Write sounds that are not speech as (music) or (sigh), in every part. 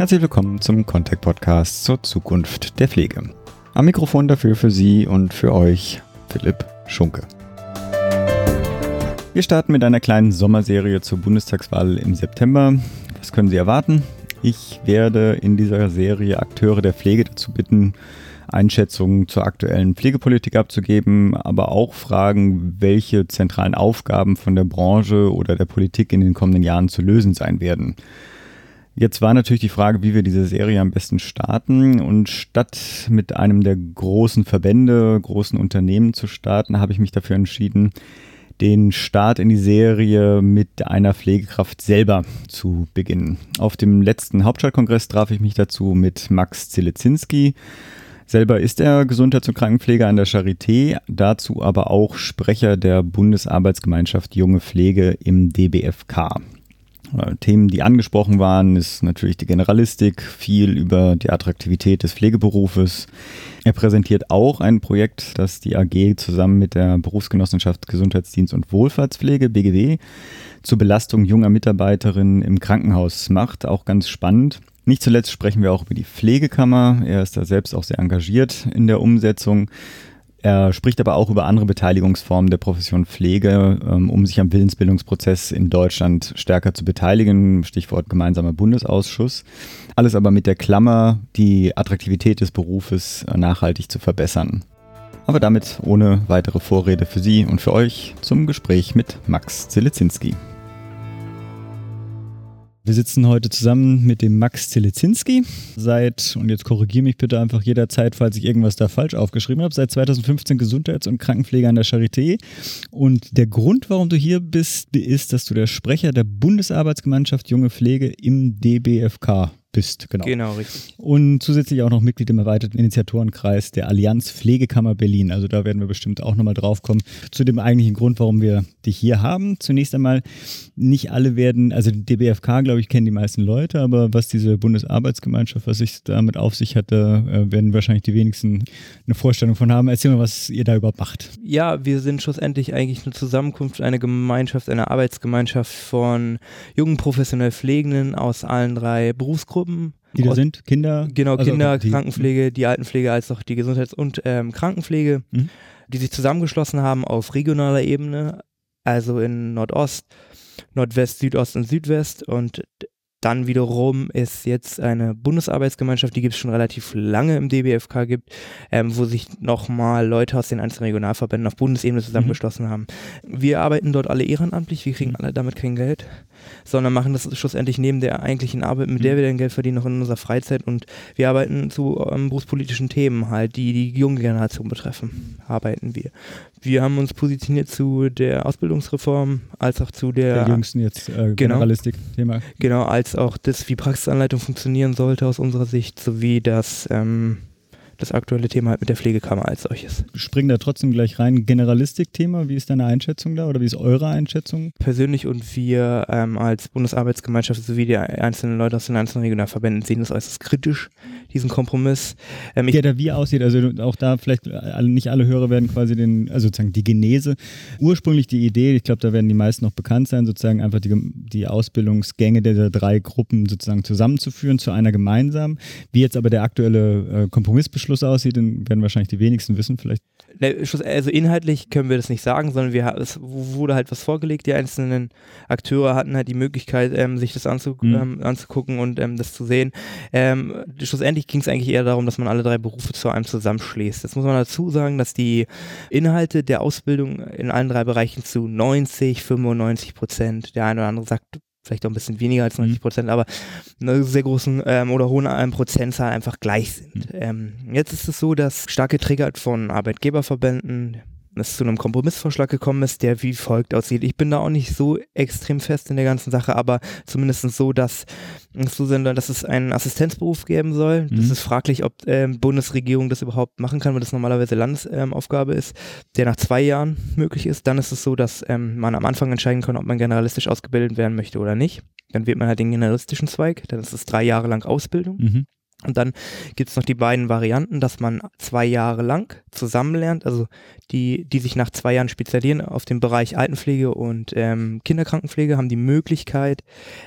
Herzlich willkommen zum Contact Podcast zur Zukunft der Pflege. Am Mikrofon dafür für Sie und für euch Philipp Schunke. Wir starten mit einer kleinen Sommerserie zur Bundestagswahl im September. Was können Sie erwarten? Ich werde in dieser Serie Akteure der Pflege dazu bitten, Einschätzungen zur aktuellen Pflegepolitik abzugeben, aber auch fragen, welche zentralen Aufgaben von der Branche oder der Politik in den kommenden Jahren zu lösen sein werden. Jetzt war natürlich die Frage, wie wir diese Serie am besten starten. Und statt mit einem der großen Verbände, großen Unternehmen zu starten, habe ich mich dafür entschieden, den Start in die Serie mit einer Pflegekraft selber zu beginnen. Auf dem letzten Hauptstadtkongress traf ich mich dazu mit Max Zelezinski. Selber ist er Gesundheits- und Krankenpfleger an der Charité, dazu aber auch Sprecher der Bundesarbeitsgemeinschaft Junge Pflege im DBFK. Themen, die angesprochen waren, ist natürlich die Generalistik, viel über die Attraktivität des Pflegeberufes. Er präsentiert auch ein Projekt, das die AG zusammen mit der Berufsgenossenschaft Gesundheitsdienst und Wohlfahrtspflege, BGW, zur Belastung junger Mitarbeiterinnen im Krankenhaus macht. Auch ganz spannend. Nicht zuletzt sprechen wir auch über die Pflegekammer. Er ist da selbst auch sehr engagiert in der Umsetzung. Er spricht aber auch über andere Beteiligungsformen der Profession Pflege, ähm, um sich am Willensbildungsprozess in Deutschland stärker zu beteiligen. Stichwort gemeinsamer Bundesausschuss. Alles aber mit der Klammer, die Attraktivität des Berufes nachhaltig zu verbessern. Aber damit ohne weitere Vorrede für Sie und für euch zum Gespräch mit Max Zelezinski. Wir sitzen heute zusammen mit dem Max Zelezinski. Seit, und jetzt korrigiere mich bitte einfach jederzeit, falls ich irgendwas da falsch aufgeschrieben habe, seit 2015 Gesundheits- und Krankenpfleger an der Charité. Und der Grund, warum du hier bist, ist, dass du der Sprecher der Bundesarbeitsgemeinschaft Junge Pflege im DBFK bist. Genau. Genau, richtig. Und zusätzlich auch noch Mitglied im erweiterten Initiatorenkreis der Allianz Pflegekammer Berlin. Also da werden wir bestimmt auch nochmal drauf kommen. Zu dem eigentlichen Grund, warum wir dich hier haben. Zunächst einmal, nicht alle werden, also die DBFK, glaube ich, kennen die meisten Leute, aber was diese Bundesarbeitsgemeinschaft, was sich damit auf sich hatte, äh, werden wahrscheinlich die wenigsten eine Vorstellung von haben. Erzähl mal, was ihr da überhaupt macht. Ja, wir sind schlussendlich eigentlich eine Zusammenkunft, eine Gemeinschaft, eine Arbeitsgemeinschaft von jungen professionell Pflegenden aus allen drei Berufsgruppen Berufsgruppen. Die da sind? Kinder? Genau, also Kinder, die, Krankenpflege, die Altenpflege als auch die Gesundheits- und ähm, Krankenpflege, mhm. die sich zusammengeschlossen haben auf regionaler Ebene, also in Nordost, Nordwest, Südost und Südwest und dann wiederum ist jetzt eine Bundesarbeitsgemeinschaft, die gibt es schon relativ lange im DBFK gibt, ähm, wo sich nochmal Leute aus den einzelnen Regionalverbänden auf Bundesebene zusammengeschlossen mhm. haben. Wir arbeiten dort alle ehrenamtlich, wir kriegen mhm. alle damit kein Geld, sondern machen das schlussendlich neben der eigentlichen Arbeit, mit der mhm. wir dann Geld verdienen, noch in unserer Freizeit und wir arbeiten zu ähm, berufspolitischen Themen halt, die die junge Generation betreffen, arbeiten wir. Wir haben uns positioniert zu der Ausbildungsreform, als auch zu der, der jüngsten jetzt äh, genau. Generalistik-Thema. Genau, als als auch das, wie Praxisanleitung funktionieren sollte aus unserer Sicht, sowie das ähm, das aktuelle Thema halt mit der Pflegekammer als solches. Springen da trotzdem gleich rein. Generalistik-Thema, wie ist deine Einschätzung da oder wie ist eure Einschätzung? Persönlich und wir ähm, als Bundesarbeitsgemeinschaft sowie die einzelnen Leute aus den einzelnen Regionalverbänden sehen das äußerst kritisch, diesen Kompromiss. Ähm, der da wie aussieht, also auch da vielleicht nicht alle Hörer werden quasi den, also sozusagen die Genese. Ursprünglich die Idee, ich glaube, da werden die meisten noch bekannt sein, sozusagen einfach die, die Ausbildungsgänge der drei Gruppen sozusagen zusammenzuführen zu einer gemeinsamen. Wie jetzt aber der aktuelle äh, Kompromissbeschluss Abschluss aussieht, dann werden wahrscheinlich die wenigsten wissen. Vielleicht Ne, also inhaltlich können wir das nicht sagen, sondern wir, es wurde halt was vorgelegt. Die einzelnen Akteure hatten halt die Möglichkeit, ähm, sich das anzu, mhm. ähm, anzugucken und ähm, das zu sehen. Ähm, schlussendlich ging es eigentlich eher darum, dass man alle drei Berufe zu einem zusammenschließt. Jetzt muss man dazu sagen, dass die Inhalte der Ausbildung in allen drei Bereichen zu 90, 95 Prozent, der eine oder andere sagt vielleicht auch ein bisschen weniger als 90 mhm. Prozent, mhm. aber eine sehr großen ähm, oder hohen ähm, Prozentzahl einfach gleich sind. Mhm. Ähm, jetzt ist es so, dass stark getriggert von Arbeitgeberverbänden, es zu einem Kompromissvorschlag gekommen ist, der wie folgt aussieht. Ich bin da auch nicht so extrem fest in der ganzen Sache, aber zumindest so, dass, dass es einen Assistenzberuf geben soll. Mhm. Das ist fraglich, ob ähm, Bundesregierung das überhaupt machen kann, weil das normalerweise Landesaufgabe ähm, ist, der nach zwei Jahren möglich ist. Dann ist es so, dass ähm, man am Anfang entscheiden kann, ob man generalistisch ausgebildet werden möchte oder nicht. Dann wählt man halt den generalistischen Zweig, dann ist es drei Jahre lang Ausbildung. Mhm. Und dann gibt es noch die beiden Varianten, dass man zwei Jahre lang zusammenlernt, also die, die sich nach zwei Jahren spezialisieren auf den Bereich Altenpflege und ähm, Kinderkrankenpflege, haben die Möglichkeit,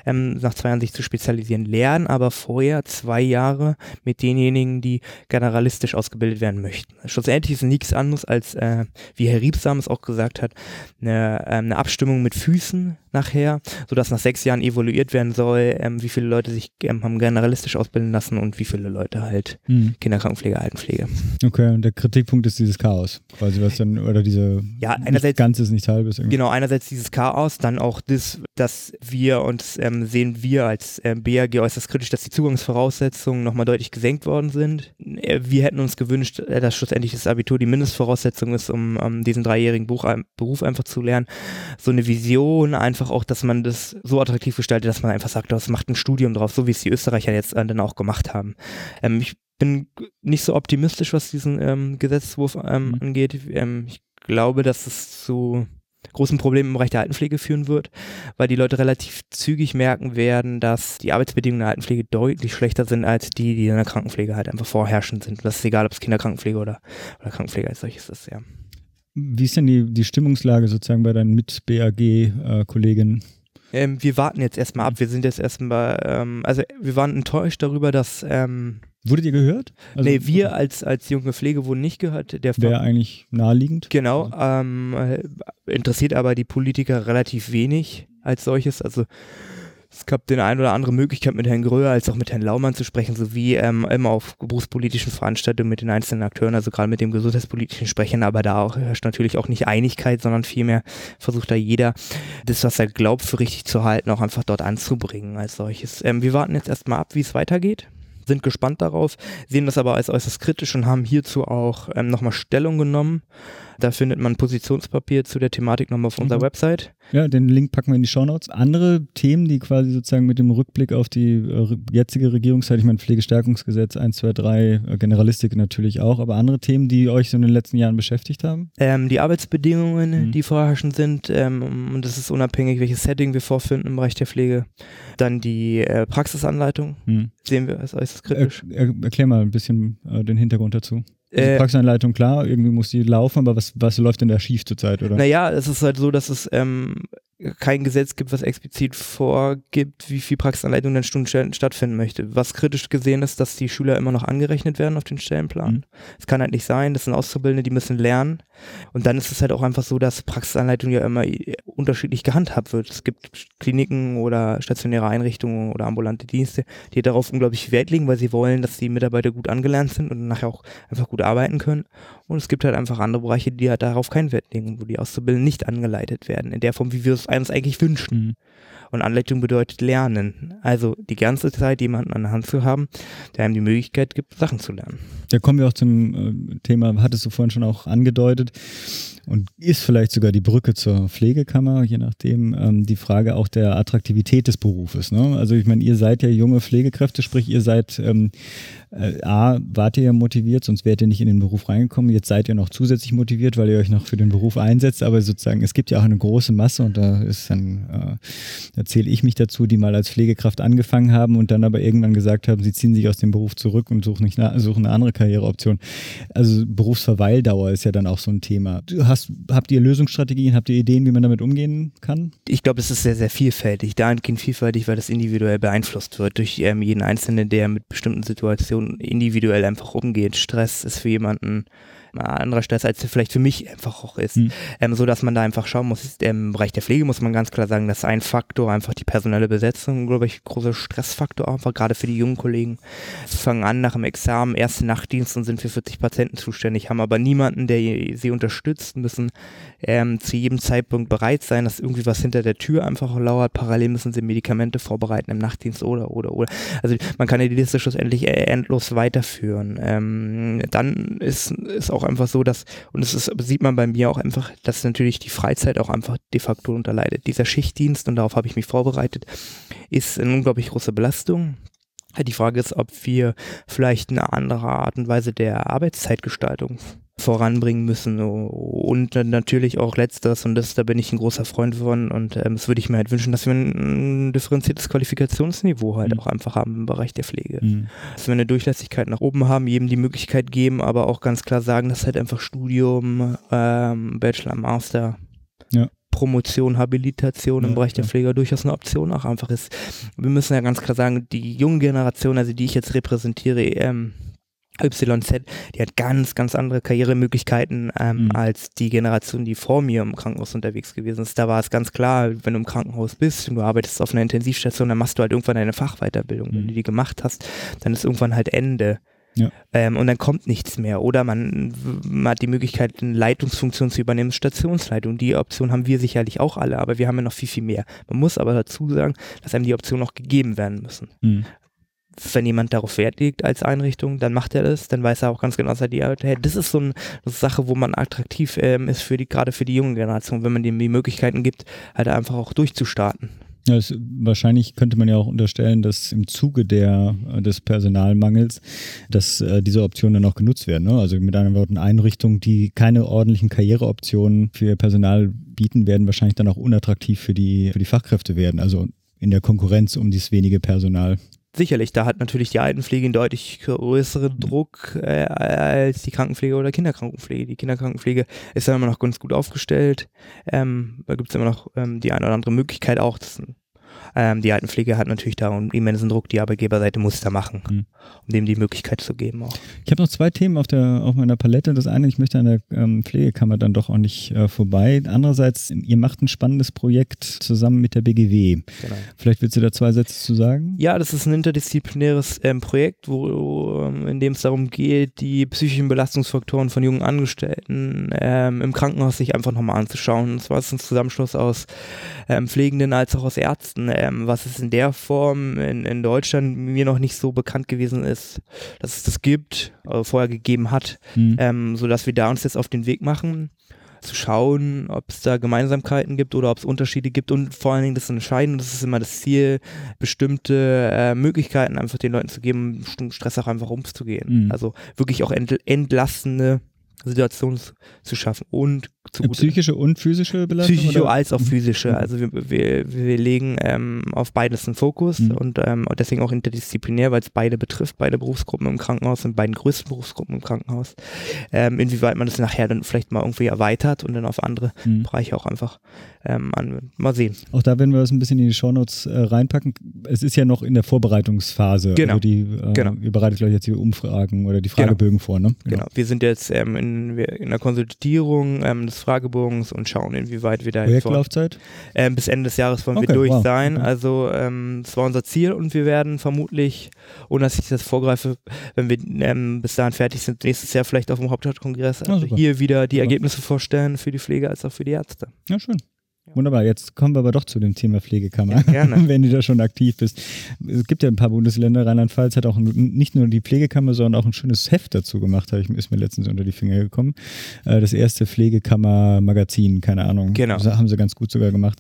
ähm, nach zwei Jahren sich zu spezialisieren, lernen aber vorher zwei Jahre mit denjenigen, die generalistisch ausgebildet werden möchten. Schlussendlich ist nichts anderes als, äh, wie Herr Riebsam es auch gesagt hat, eine, äh, eine Abstimmung mit Füßen nachher, sodass nach sechs Jahren evaluiert werden soll, ähm, wie viele Leute sich ähm, haben generalistisch ausbilden lassen und wie viele Leute halt mhm. Kinderkrankenpflege, Altenpflege. Okay, und der Kritikpunkt ist dieses Chaos, quasi was dann, oder diese ja, einerseits, nicht Ganzes, nicht Halbes. Irgendwie. Genau, einerseits dieses Chaos, dann auch das, dass wir uns ähm, sehen wir als ähm, BAG äußerst kritisch, dass die Zugangsvoraussetzungen nochmal deutlich gesenkt worden sind. Äh, wir hätten uns gewünscht, äh, dass schlussendlich das Abitur die Mindestvoraussetzung ist, um um diesen dreijährigen Buch, Beruf einfach zu lernen. So eine Vision einfach einfach auch, dass man das so attraktiv gestaltet, dass man einfach sagt, das macht ein Studium drauf, so wie es die Österreicher jetzt äh, dann auch gemacht haben. Ähm, ich bin nicht so optimistisch, was diesen ähm, Gesetzentwurf ähm, mhm. angeht. Ähm, ich glaube, dass es zu großen Problemen im Bereich der Altenpflege führen wird, weil die Leute relativ zügig merken werden, dass die Arbeitsbedingungen der Altenpflege deutlich schlechter sind als die, die in der Krankenpflege halt einfach vorherrschend sind. das ist egal, ob es Kinderkrankenpflege oder, oder Krankenpflege als solches ist, ja. Wie ist denn die, die Stimmungslage sozusagen bei deinen Mit-BAG-Kolleginnen? Äh, ähm, wir warten jetzt erstmal ab. Wir sind jetzt erstmal, ähm, also wir waren enttäuscht darüber, dass. Ähm, Wurdet ihr gehört? Also, nee, wir als, als junge Pflege wurden nicht gehört. Der Wäre eigentlich naheliegend. Genau. Ähm, äh, interessiert aber die Politiker relativ wenig als solches. Also es gab den ein oder andere Möglichkeit mit Herrn Gröher als auch mit Herrn Laumann zu sprechen, sowie ähm, immer auf berufspolitischen Veranstaltungen mit den einzelnen Akteuren, also gerade mit dem gesundheitspolitischen Sprechen, aber da auch, herrscht natürlich auch nicht Einigkeit, sondern vielmehr versucht da jeder, das, was er glaubt, für richtig zu halten, auch einfach dort anzubringen als solches. Ähm, wir warten jetzt erstmal ab, wie es weitergeht sind gespannt darauf, sehen das aber als äußerst kritisch und haben hierzu auch ähm, nochmal Stellung genommen. Da findet man Positionspapier zu der Thematik nochmal auf unserer mhm. Website. Ja, den Link packen wir in die Shownotes. Andere Themen, die quasi sozusagen mit dem Rückblick auf die äh, jetzige Regierungszeit, ich meine Pflegestärkungsgesetz 1, 2, 3, äh, Generalistik natürlich auch, aber andere Themen, die euch so in den letzten Jahren beschäftigt haben? Ähm, die Arbeitsbedingungen, mhm. die vorherrschend sind ähm, und das ist unabhängig, welches Setting wir vorfinden im Bereich der Pflege. Dann die äh, Praxisanleitung, mhm. sehen wir als äußerst kritisch. Er, er, erklär mal ein bisschen äh, den Hintergrund dazu. Also äh, Praxisanleitung, klar, irgendwie muss die laufen, aber was, was läuft denn da schief zurzeit, oder? Naja, es ist halt so, dass es ähm, kein Gesetz gibt, was explizit vorgibt, wie viel Praxisanleitung in Stunden stattfinden möchte. Was kritisch gesehen ist, dass die Schüler immer noch angerechnet werden auf den Stellenplan. Mhm. Es mhm. kann halt nicht sein, das sind Auszubildende, die müssen lernen. Und dann ist es halt auch einfach so, dass Praxisanleitung ja immer unterschiedlich gehandhabt wird. Es gibt Kliniken oder stationäre Einrichtungen oder ambulante Dienste, die darauf unglaublich Wert legen, weil sie wollen, dass die Mitarbeiter gut angelernt sind und nachher auch einfach gut arbeiten können. Und es gibt halt einfach andere Bereiche, die halt darauf keinen Wert legen, wo die Auszubildenden nicht angeleitet werden, in der Form, wie wir es uns eigentlich wünschen. Und Anleitung bedeutet Lernen. Also die ganze Zeit jemanden an der Hand zu haben, der einem die Möglichkeit gibt, Sachen zu lernen. Da kommen wir auch zum äh, Thema, hattest du vorhin schon auch angedeutet und ist vielleicht sogar die Brücke zur Pflegekammer, je nachdem, ähm, die Frage auch der Attraktivität des Berufes. Ne? Also ich meine, ihr seid ja junge Pflegekräfte, sprich ihr seid ähm, äh, A, wart ihr ja motiviert, sonst wärt ihr nicht in den Beruf reingekommen. Jetzt seid ihr noch zusätzlich motiviert, weil ihr euch noch für den Beruf einsetzt. Aber sozusagen, es gibt ja auch eine große Masse und da ist dann, äh, da zähle ich mich dazu, die mal als Pflegekraft angefangen haben und dann aber irgendwann gesagt haben, sie ziehen sich aus dem Beruf zurück und suchen, nicht, suchen eine andere Karriereoption. Also Berufsverweildauer ist ja dann auch so ein Thema. Hast, habt ihr Lösungsstrategien, habt ihr Ideen, wie man damit umgehen kann? Ich glaube, es ist sehr, sehr vielfältig. Dahingehend vielfältig, weil das individuell beeinflusst wird durch ähm, jeden Einzelnen, der mit bestimmten Situationen individuell einfach umgeht. Stress ist für jemanden anderer Stress, als vielleicht für mich einfach auch ist. Mhm. Ähm, so dass man da einfach schauen muss. Im Bereich der Pflege muss man ganz klar sagen, dass ein Faktor einfach die personelle Besetzung, glaube ich, großer Stressfaktor einfach, gerade für die jungen Kollegen. Sie fangen an nach dem Examen, erste Nachtdienst und sind für 40 Patienten zuständig, haben aber niemanden, der sie unterstützt, müssen ähm, zu jedem Zeitpunkt bereit sein, dass irgendwie was hinter der Tür einfach lauert. Parallel müssen sie Medikamente vorbereiten im Nachtdienst oder, oder, oder. Also man kann ja die Liste schlussendlich äh, endlos weiterführen. Ähm, dann ist, ist auch einfach so, dass, und das ist, sieht man bei mir auch einfach, dass natürlich die Freizeit auch einfach de facto unterleidet. Dieser Schichtdienst, und darauf habe ich mich vorbereitet, ist eine unglaublich große Belastung. Die Frage ist, ob wir vielleicht eine andere Art und Weise der Arbeitszeitgestaltung voranbringen müssen. Und natürlich auch letztes, und das, da bin ich ein großer Freund von, und ähm, das würde ich mir halt wünschen, dass wir ein, differenziertes Qualifikationsniveau halt mhm. auch einfach haben im Bereich der Pflege. Mhm. Dass wir eine Durchlässigkeit nach oben haben, jedem die Möglichkeit geben, aber auch ganz klar sagen, dass halt einfach Studium, ähm, Bachelor, Master, ja. Promotion, Habilitation ja, im Bereich der Pflege durchaus eine Option auch einfach ist. Wir müssen ja ganz klar sagen, die junge Generation, also die ich jetzt repräsentiere, ähm, YZ, die hat ganz, ganz andere Karrieremöglichkeiten ähm, mhm. als die Generation, die vor mir im Krankenhaus unterwegs gewesen ist. Da war es ganz klar, wenn du im Krankenhaus bist und du arbeitest auf einer Intensivstation, dann machst du halt irgendwann eine Fachweiterbildung. Mhm. Wenn du die gemacht hast, dann ist irgendwann halt Ende. Ja. Ähm, und dann kommt nichts mehr. Oder man, man, hat die Möglichkeit, eine Leitungsfunktion zu übernehmen, Stationsleitung. Die Option haben wir sicherlich auch alle, aber wir haben ja noch viel, viel mehr. Man muss aber dazu sagen, dass einem die Optionen noch gegeben werden müssen. Mhm wenn jemand darauf Wert legt als Einrichtung, dann macht er das, dann weiß er auch ganz genau, dass er die hey, das ist so eine, Sache, wo man attraktiv ähm, ist für die, gerade für die junge Generation, wenn man dem die Möglichkeiten gibt, halt einfach auch durchzustarten. Ja, es, wahrscheinlich könnte man ja auch unterstellen, dass im Zuge der, des Personalmangels, dass äh, diese Optionen dann auch genutzt werden. Ne? Also mit anderen Worten, Einrichtungen, die keine ordentlichen Karriereoptionen für ihr Personal bieten, werden wahrscheinlich dann auch unattraktiv für die, für die Fachkräfte werden. Also in der Konkurrenz um dieses wenige Personal sicherlich, da hat natürlich die Altenpflege einen deutlich größeren Druck äh, als die Krankenpflege oder Kinderkrankenpflege. Die Kinderkrankenpflege ist dann immer noch ganz gut aufgestellt. Ähm, da gibt es immer noch ähm, die eine oder andere Möglichkeit auch, das ähm, die Altenpflege hat natürlich da einen immensen Druck, die Arbeitgeberseite muss da machen, mhm. um dem die Möglichkeit zu geben auch. Ich habe noch zwei Themen auf, der, auf meiner Palette. Das eine, ich möchte an der ähm, Pflegekammer dann doch auch nicht äh, vorbei. Andererseits, ihr macht ein spannendes Projekt zusammen mit der BGW. Genau. Vielleicht willst du da zwei Sätze zu sagen? Ja, das ist ein interdisziplinäres ähm, Projekt, wo, ähm, in dem es darum geht, die psychischen Belastungsfaktoren von jungen Angestellten ähm, im Krankenhaus sich einfach nochmal anzuschauen. Und zwar ist es ein Zusammenschluss aus ähm, Pflegenden als auch aus Ärzten ähm, was es in der Form in, in Deutschland mir noch nicht so bekannt gewesen ist, dass es das gibt, äh, vorher gegeben hat, mhm. ähm, sodass wir da uns jetzt auf den Weg machen, zu schauen, ob es da Gemeinsamkeiten gibt oder ob es Unterschiede gibt und vor allen Dingen das Entscheidende, das ist immer das Ziel, bestimmte äh, Möglichkeiten einfach den Leuten zu geben, Stress auch einfach umzugehen. Mhm. Also wirklich auch entl entlastende Situation zu schaffen und Psychische und physische Belastung? Psychische oder? als auch physische. Mhm. Also wir, wir, wir legen ähm, auf beides einen Fokus mhm. und ähm, deswegen auch interdisziplinär, weil es beide betrifft, beide Berufsgruppen im Krankenhaus sind beiden größten Berufsgruppen im Krankenhaus. Ähm, inwieweit man das nachher dann vielleicht mal irgendwie erweitert und dann auf andere mhm. Bereiche auch einfach ähm, an, mal sehen. Auch da werden wir das ein bisschen in die Shownotes äh, reinpacken. Es ist ja noch in der Vorbereitungsphase. Genau. Also die, äh, genau. Ihr bereitet, ich, jetzt die Umfragen oder die genau. Fragebögen genau. vor, ne? Genau. genau. Wir sind jetzt ähm, in, in der Konsultierung ähm, des Fragebogens und schauen, inwieweit wir da Projektlaufzeit? Ähm, bis Ende des Jahres wollen okay, wir durch wow. sein. Okay. Also ähm, das war unser Ziel und wir werden vermutlich, ohne dass ich das vorgreife, wenn wir ähm, bis dahin fertig sind, nächstes Jahr vielleicht auf dem Hauptstadtkongress also oh, hier wieder die Ergebnisse vorstellen für die Pflege als auch für die Ärzte. Ja, schön. Wunderbar, jetzt kommen wir aber doch zu dem Thema Pflegekammer, ja, (laughs) wenn du da schon aktiv bist. Es gibt ja ein paar Bundesländer, Rheinland-Pfalz hat auch nicht nur die Pflegekammer, sondern auch ein schönes Heft dazu gemacht, ich, ist mir letztens unter die Finger gekommen. Äh, das erste Pflegekammer-Magazin, keine Ahnung. Genau. Das haben sie ganz gut sogar gemacht.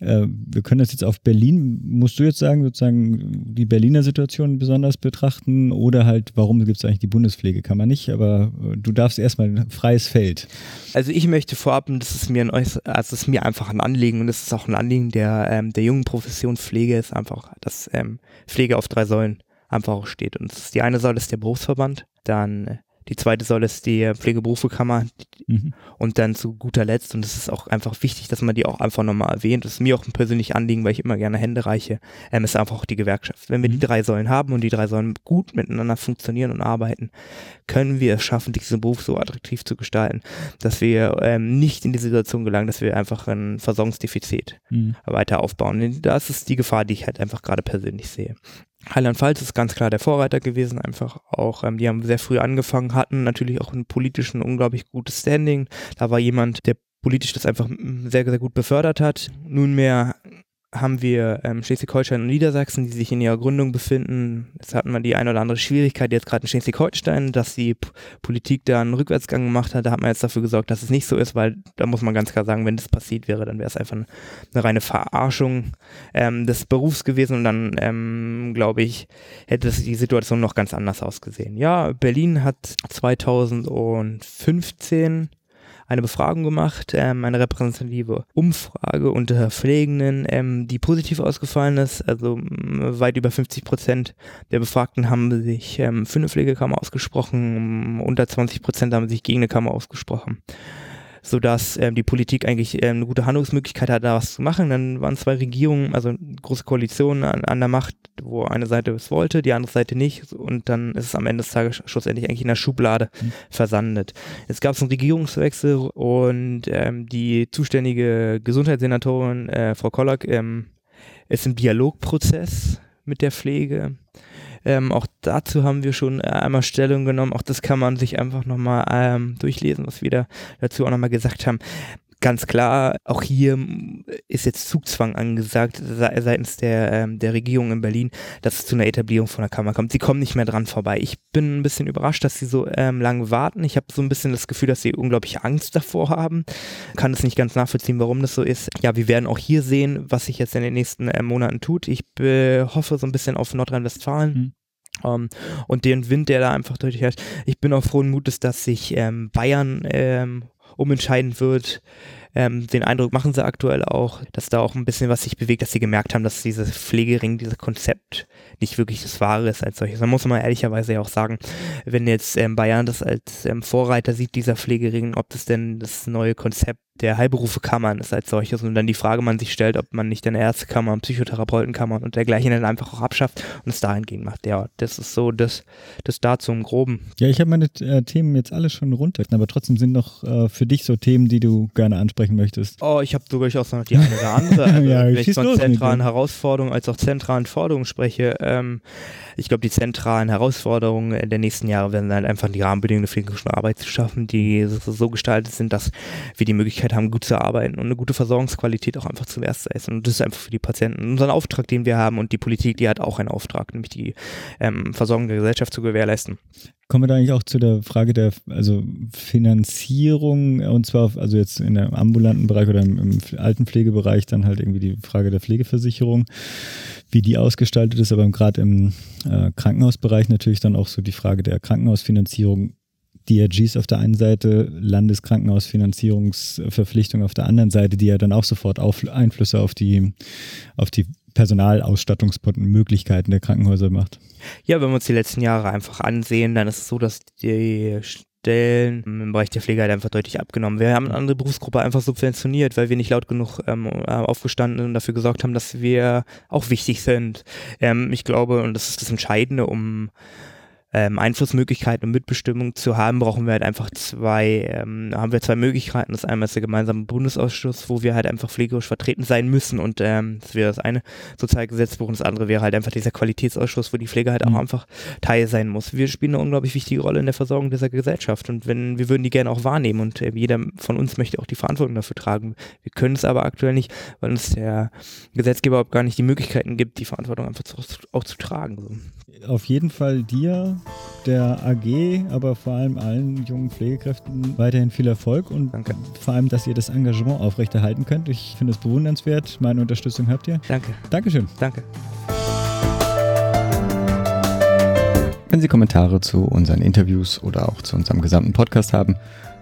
Äh, wir können das jetzt auf Berlin, musst du jetzt sagen, sozusagen die Berliner Situation besonders betrachten oder halt, warum gibt es eigentlich die Bundespflegekammer nicht? Aber äh, du darfst erstmal ein freies Feld. Also ich möchte vorab, das ist mir ein, also es ist mir einfach ein Anliegen und es ist auch ein Anliegen der, ähm, der jungen Profession Pflege ist einfach, dass ähm, Pflege auf drei Säulen einfach auch steht. Und die eine Säule ist der Berufsverband, dann äh, die zweite Säule ist die Pflegeberufekammer mhm. und dann zu guter Letzt, und es ist auch einfach wichtig, dass man die auch einfach nochmal erwähnt, das ist mir auch ein persönliches Anliegen, weil ich immer gerne Hände reiche, ähm, ist einfach auch die Gewerkschaft. Wenn wir mhm. die drei Säulen haben und die drei Säulen gut miteinander funktionieren und arbeiten, können wir es schaffen, diesen Beruf so attraktiv zu gestalten, dass wir ähm, nicht in die Situation gelangen, dass wir einfach ein Versorgungsdefizit mhm. weiter aufbauen. Das ist die Gefahr, die ich halt einfach gerade persönlich sehe. Rheinland-Pfalz ist ganz klar der Vorreiter gewesen, einfach auch, ähm, die haben sehr früh angefangen, hatten natürlich auch ein politischen unglaublich gutes Standing. Da war jemand, der politisch das einfach sehr, sehr gut befördert hat. Nunmehr haben wir ähm, Schleswig-Holstein und Niedersachsen, die sich in ihrer Gründung befinden. Jetzt hatten wir die eine oder andere Schwierigkeit jetzt gerade in Schleswig-Holstein, dass die P Politik da einen Rückwärtsgang gemacht hat. Da hat man jetzt dafür gesorgt, dass es nicht so ist, weil da muss man ganz klar sagen, wenn das passiert wäre, dann wäre es einfach eine, eine reine Verarschung ähm, des Berufs gewesen und dann, ähm, glaube ich, hätte die Situation noch ganz anders ausgesehen. Ja, Berlin hat 2015 eine Befragung gemacht, ähm, eine repräsentative Umfrage unter Pflegenden, ähm, die positiv ausgefallen ist. Also weit über 50 Prozent der Befragten haben sich ähm, für eine Pflegekammer ausgesprochen, unter 20 Prozent haben sich gegen eine Kammer ausgesprochen sodass ähm, die Politik eigentlich ähm, eine gute Handlungsmöglichkeit hat, da was zu machen. Dann waren zwei Regierungen, also große Koalitionen an, an der Macht, wo eine Seite es wollte, die andere Seite nicht und dann ist es am Ende des Tages schlussendlich eigentlich in der Schublade mhm. versandet. Jetzt gab es einen Regierungswechsel und ähm, die zuständige Gesundheitssenatorin äh, Frau Kollack ähm, ist im Dialogprozess mit der Pflege. Ähm, auch dazu haben wir schon einmal Stellung genommen. Auch das kann man sich einfach nochmal ähm, durchlesen, was wir da dazu auch nochmal gesagt haben ganz klar, auch hier ist jetzt Zugzwang angesagt seitens der, ähm, der Regierung in Berlin, dass es zu einer Etablierung von der Kammer kommt. Sie kommen nicht mehr dran vorbei. Ich bin ein bisschen überrascht, dass sie so ähm, lange warten. Ich habe so ein bisschen das Gefühl, dass sie unglaubliche Angst davor haben. Kann es nicht ganz nachvollziehen, warum das so ist. Ja, wir werden auch hier sehen, was sich jetzt in den nächsten äh, Monaten tut. Ich äh, hoffe so ein bisschen auf Nordrhein-Westfalen. Mhm. Um, ähm, und den Wind, der da einfach deutlich herrscht. Ich bin auch frohen Mutes, dass sich ähm, Bayern ähm, umentscheiden wird. Ähm, den Eindruck machen sie aktuell auch, dass da auch ein bisschen was sich bewegt, dass sie gemerkt haben, dass dieses Pflegering, dieses Konzept nicht wirklich das Wahre ist als solches. Da muss man ehrlicherweise ja auch sagen, wenn jetzt ähm, Bayern das als ähm, Vorreiter sieht, dieser Pflegering, ob das denn das neue Konzept der Heilberufekammern ist als solches und dann die Frage man sich stellt, ob man nicht eine Ärztekammer, Psychotherapeutenkammern und dergleichen dann einfach auch abschafft und es dahingehend macht. Ja, das ist so das, das dazu im Groben. Ja, ich habe meine äh, Themen jetzt alle schon runter, aber trotzdem sind noch äh, für dich so Themen, die du gerne ansprechen möchtest. Oh, ich habe durchaus noch die eine oder andere. (laughs) Also, ja, wenn ich von zentralen Herausforderungen als auch zentralen Forderungen spreche, ähm, ich glaube, die zentralen Herausforderungen der nächsten Jahre werden halt einfach die Rahmenbedingungen der pflegerischen Arbeit zu schaffen, die so gestaltet sind, dass wir die Möglichkeit haben, gut zu arbeiten und eine gute Versorgungsqualität auch einfach zu gewährleisten. Und das ist einfach für die Patienten unseren Auftrag, den wir haben und die Politik, die hat auch einen Auftrag, nämlich die ähm, Versorgung der Gesellschaft zu gewährleisten. Kommen wir da eigentlich auch zu der Frage der also Finanzierung und zwar also jetzt in der ambulanten Bereich oder im, im Altenpflegebereich dann halt irgendwie die Frage der Pflegeversicherung, wie die ausgestaltet ist, aber gerade im äh, Krankenhausbereich natürlich dann auch so die Frage der Krankenhausfinanzierung. DRGs auf der einen Seite, Landeskrankenhausfinanzierungsverpflichtung auf der anderen Seite, die ja dann auch sofort auf Einflüsse auf die, auf die Personalausstattungsmöglichkeiten der Krankenhäuser macht. Ja, wenn wir uns die letzten Jahre einfach ansehen, dann ist es so, dass die Stellen im Bereich der Pflege halt einfach deutlich abgenommen. Wir haben eine andere Berufsgruppe einfach subventioniert, weil wir nicht laut genug ähm, aufgestanden und dafür gesorgt haben, dass wir auch wichtig sind. Ähm, ich glaube, und das ist das Entscheidende, um ähm, Einflussmöglichkeiten und Mitbestimmung zu haben, brauchen wir halt einfach zwei, ähm, haben wir zwei Möglichkeiten. Das einmal ist der gemeinsame Bundesausschuss, wo wir halt einfach pflegerisch vertreten sein müssen und ähm, das wäre das eine Sozialgesetzbuch und das andere wäre halt einfach dieser Qualitätsausschuss, wo die Pflege halt mhm. auch einfach Teil sein muss. Wir spielen eine unglaublich wichtige Rolle in der Versorgung dieser Gesellschaft und wenn wir würden die gerne auch wahrnehmen und äh, jeder von uns möchte auch die Verantwortung dafür tragen. Wir können es aber aktuell nicht, weil uns der Gesetzgeber überhaupt gar nicht die Möglichkeiten gibt, die Verantwortung einfach zu, auch zu tragen. So auf jeden Fall dir, der AG, aber vor allem allen jungen Pflegekräften weiterhin viel Erfolg und Danke. vor allem, dass ihr das Engagement aufrechterhalten könnt. Ich finde es bewundernswert. Meine Unterstützung habt ihr. Danke. Dankeschön. Danke. Wenn Sie Kommentare zu unseren Interviews oder auch zu unserem gesamten Podcast haben,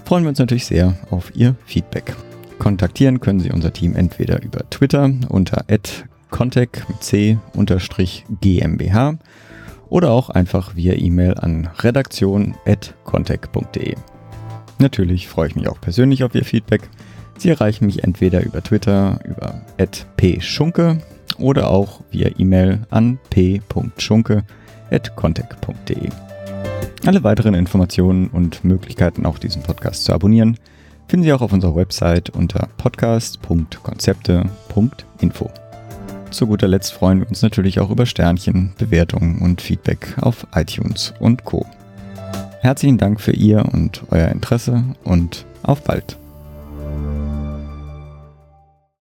freuen wir uns natürlich sehr auf Ihr Feedback. Kontaktieren können Sie unser Team entweder über Twitter unter contact c GmbH oder auch einfach via E-Mail an redaktion.contact.de. Natürlich freue ich mich auch persönlich auf Ihr Feedback. Sie erreichen mich entweder über Twitter über @pschunke oder auch via E-Mail an p.schunke@contact.de. Alle weiteren Informationen und Möglichkeiten, auch diesen Podcast zu abonnieren, finden Sie auch auf unserer Website unter podcast.konzepte.info. Zu guter Letzt freuen wir uns natürlich auch über Sternchen, Bewertungen und Feedback auf iTunes und Co. Herzlichen Dank für Ihr und euer Interesse und auf bald.